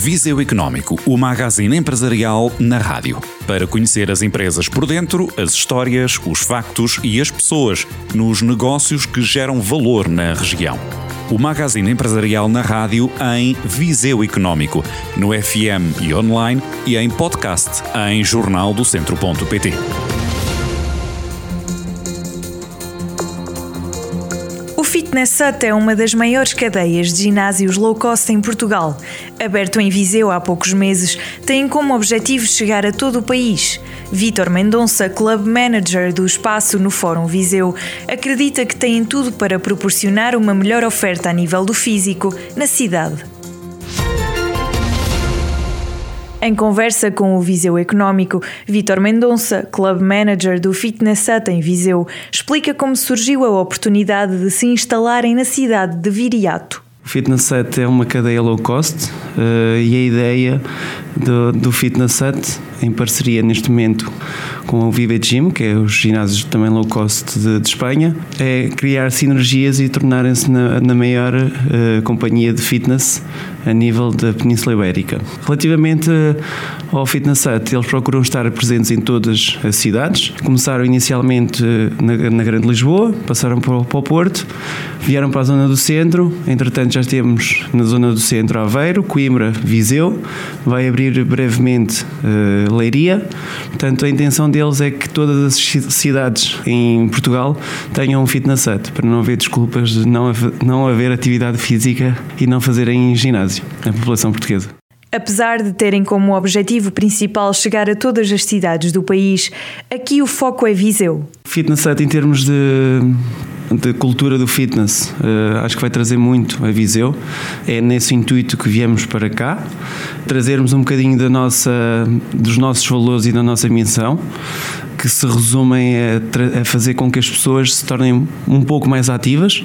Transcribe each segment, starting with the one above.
Viseu Económico, o magazine empresarial na rádio. Para conhecer as empresas por dentro, as histórias, os factos e as pessoas nos negócios que geram valor na região. O magazine empresarial na rádio em Viseu Económico, no FM e online e em podcast em jornaldocentro.pt. Fitness Hut é uma das maiores cadeias de ginásios low cost em Portugal. Aberto em Viseu há poucos meses, tem como objetivo chegar a todo o país. Vítor Mendonça, Club Manager do espaço no Fórum Viseu, acredita que têm tudo para proporcionar uma melhor oferta a nível do físico na cidade. Em conversa com o Viseu Económico, Vítor Mendonça, Club Manager do Fitness Hut em Viseu, explica como surgiu a oportunidade de se instalarem na cidade de Viriato. O Fitness Hut é uma cadeia low cost uh, e a ideia do, do Fitness Hut, em parceria neste momento com o Vive Gym, que é os ginásios também low cost de, de Espanha, é criar sinergias e tornarem-se na, na, maior uh, companhia de fitness a nível da Península Ibérica. Relativamente ao Fitness Hut, eles procuram estar presentes em todas as cidades. Começaram inicialmente na, na Grande Lisboa, passaram para para o Porto, vieram para a zona do centro, entretanto já temos na zona do centro Aveiro, Coimbra, Viseu, vai abrir brevemente uh, Leiria. Portanto, a intenção deles é que todas as cidades em Portugal tenham um Fitness Hut, para não haver desculpas de não haver, não haver atividade física e não fazerem ginásio na população portuguesa. Apesar de terem como objetivo principal chegar a todas as cidades do país, aqui o foco é Viseu. Fitness Set em termos de, de cultura do fitness, uh, acho que vai trazer muito a Viseu. É nesse intuito que viemos para cá, trazermos um bocadinho da nossa, dos nossos valores e da nossa missão que se resumem a, a, fazer com que as pessoas se tornem um pouco mais ativas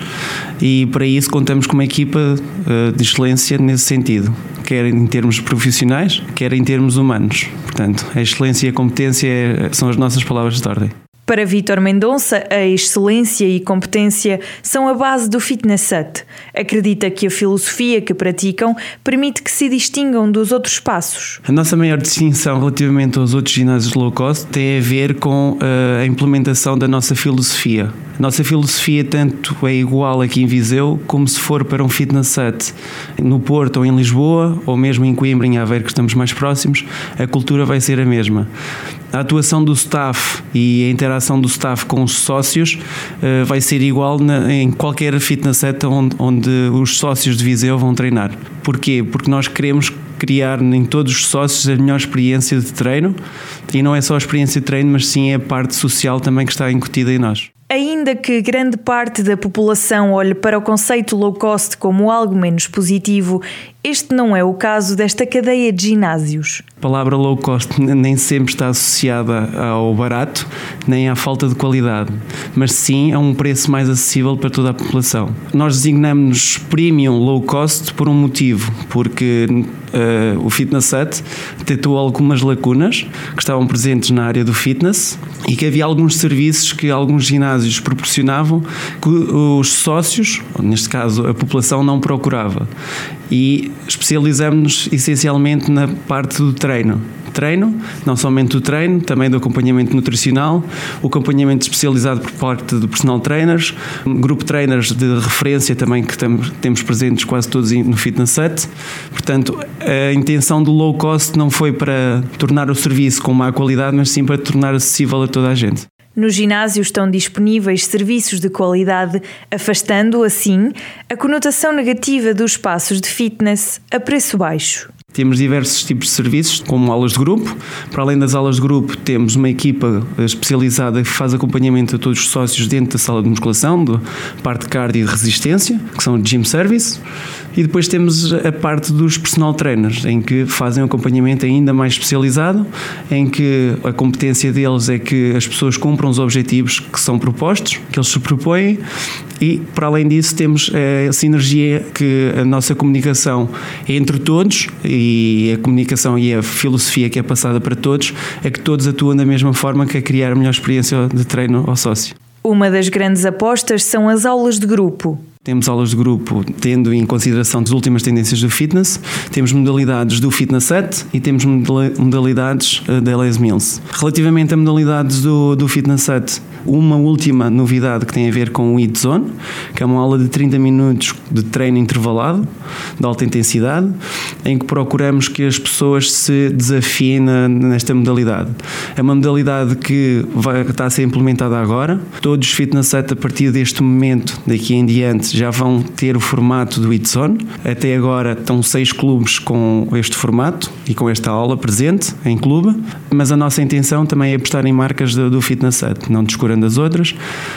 e para isso contamos com uma equipa uh, de excelência nesse sentido, quer em termos profissionais, quer em termos humanos. Portanto, a excelência e a competência é, são as nossas palavras de ordem. Para Vítor Mendonça, a excelência e competência são a base do Fitness Hut. Acredita que a filosofia que praticam permite que se distingam dos outros espaços. A nossa maior distinção relativamente aos outros ginásios low cost tem a ver com eh, a implementação da nossa filosofia. A nossa filosofia tanto é igual aqui em Viseu como se for para um Fitness Hut no Porto ou em Lisboa ou mesmo em Coimbra, em Aveiro, que estamos mais próximos, a cultura vai ser a mesma. A atuação do staff e a interação do staff com os sócios uh, vai ser igual em qualquer fitness set onde, onde os sócios de Viseu vão treinar. Porquê? Porque nós queremos criar em todos os sócios a melhor experiência de treino e não é só a experiência de treino, mas sim a parte social também que está incutida em nós. Ainda que grande parte da população olhe para o conceito low cost como algo menos positivo, este não é o caso desta cadeia de ginásios. A palavra low cost nem sempre está associada ao barato, nem à falta de qualidade, mas sim a um preço mais acessível para toda a população. Nós designamos premium low cost por um motivo, porque uh, o Fitness Hut detectou algumas lacunas que estavam presentes na área do fitness e que havia alguns serviços que alguns ginásios proporcionavam que os sócios, neste caso a população, não procurava. E especializamos-nos essencialmente na parte do treino treino, não somente do treino, também do acompanhamento nutricional, o acompanhamento especializado por parte de personal trainers, grupo trainers de referência também que temos presentes quase todos no Fitness Set. Portanto, a intenção do low cost não foi para tornar o serviço com má qualidade, mas sim para tornar acessível a toda a gente. No ginásio estão disponíveis serviços de qualidade, afastando, assim, a conotação negativa dos espaços de fitness a preço baixo. Temos diversos tipos de serviços, como aulas de grupo. Para além das aulas de grupo, temos uma equipa especializada que faz acompanhamento a todos os sócios dentro da sala de musculação, da parte de cardio e resistência, que são gym service. E depois temos a parte dos personal trainers, em que fazem um acompanhamento ainda mais especializado, em que a competência deles é que as pessoas cumpram os objetivos que são propostos, que eles se propõem, e para além disso temos a sinergia que a nossa comunicação é entre todos e a comunicação e a filosofia que é passada para todos é que todos atuam da mesma forma que a criar a melhor experiência de treino ao sócio. Uma das grandes apostas são as aulas de grupo. Temos aulas de grupo tendo em consideração as últimas tendências do fitness. Temos modalidades do Fitness Set e temos modalidades eh, da Les Mills. Relativamente a modalidades do, do Fitness Set, uma última novidade que tem a ver com o Eat Zone, que é uma aula de 30 minutos de treino intervalado, de alta intensidade, em que procuramos que as pessoas se desafiem nesta modalidade. É uma modalidade que vai estar a ser implementada agora. Todos os Fitness Set, a partir deste momento, daqui em diante, já vão ter o formato do Eat Zone. Até agora estão seis clubes com este formato e com esta aula presente em clube, mas a nossa intenção também é apostar em marcas do, do Fitness Set, não descurando das outras.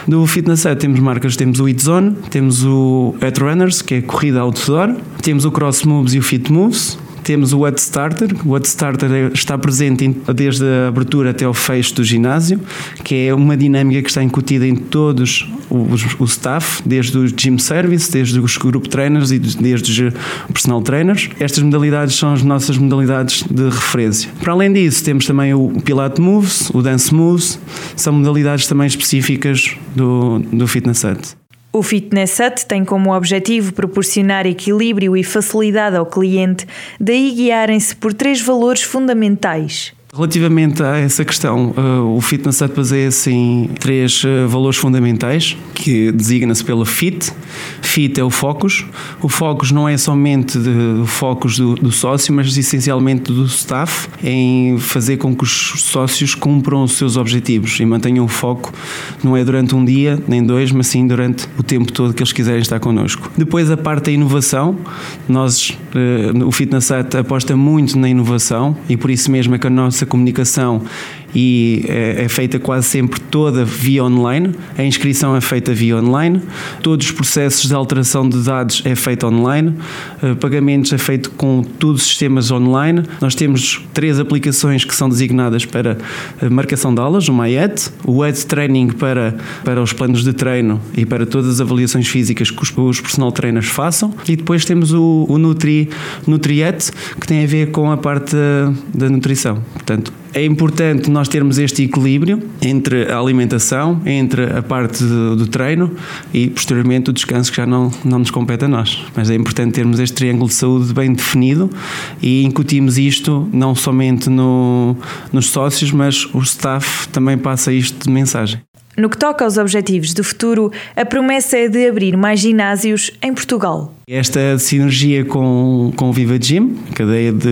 Do Fitness Set temos marcas, temos o It Zone, temos o At Runners, que é corrida outdoor, temos o Cross Moves e o Fit Moves, temos o Starter. O Starter é, está presente desde a abertura até o fecho do ginásio, que é uma dinâmica que está incutida em todos os, o staff, desde os gym service, desde os group trainers e desde os personal trainers. Estas modalidades são as nossas modalidades de referência. Para além disso, temos também o Pilates Moves, o Dance Moves, são modalidades também específicas do, do Fitness Set. O Fitness Hut tem como objetivo proporcionar equilíbrio e facilidade ao cliente, daí guiarem-se por três valores fundamentais: Relativamente a essa questão, uh, o Fitness Hut baseia-se em três uh, valores fundamentais, que designa-se pela FIT. FIT é o focus. O focus não é somente o focus do, do, sócio, mas essencialmente do staff, em fazer com que os sócios cumpram os seus objetivos e mantenham o foco, não é durante um dia, nem dois, mas sim durante o tempo todo que eles quiserem estar connosco. Depois a parte da inovação, nós, uh, o Fitness Hut aposta muito na inovação e por isso mesmo é que a nossa nossa comunicação e é, é, feita quase sempre toda via online. A inscrição é feita via online, todos os processos de alteração de dados é feito online, uh, pagamentos é feito com todos os sistemas online. Nós temos três aplicações que são designadas para marcação de aulas, o MyEd, o Ed Training para, para os planos de treino e para todas as avaliações físicas que os, os personal trainers façam, e depois temos o, o Nutri, NutriEt, que tem a ver com a parte da, da nutrição. Portanto, é importante nós termos este equilíbrio entre a alimentação, entre a parte do, do, treino e posteriormente o descanso que já não, não nos compete a nós. Mas é importante termos este triângulo de saúde bem definido e incutimos isto não somente no, nos sócios, mas o staff também passa isto de mensagem. No que toca aos objetivos do futuro, a promessa é de abrir mais ginásios em Portugal. Esta sinergia com, com Viva Gym, cadeia de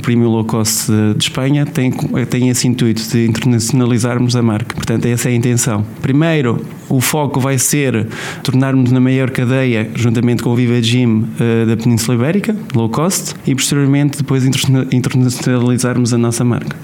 premium low cost de Espanha, tem, tem esse intuito de internacionalizarmos a marca. Portanto, essa é a intenção. Primeiro, o foco vai ser tornarmos na maior cadeia, juntamente com o Viva Gym eh, da Península Ibérica, low cost, e posteriormente depois internacionalizarmos a nossa marca.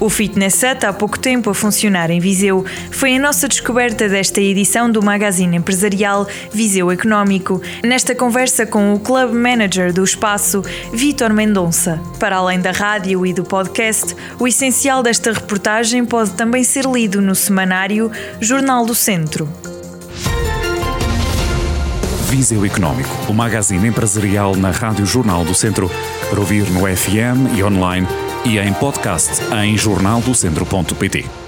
O Fitness Set, há pouco tempo a funcionar em Viseu, foi a nossa descoberta desta edição do magazine empresarial Viseu Económico, nesta conversa com o Club Manager do espaço, Vitor Mendonça. Para além da rádio e do podcast, o essencial desta reportagem pode também ser lido no semanário Jornal do Centro. Viseu Económico, o magazine empresarial na Rádio Jornal do Centro, para ouvir no FM e online e em podcast em jornaldocentro.pt.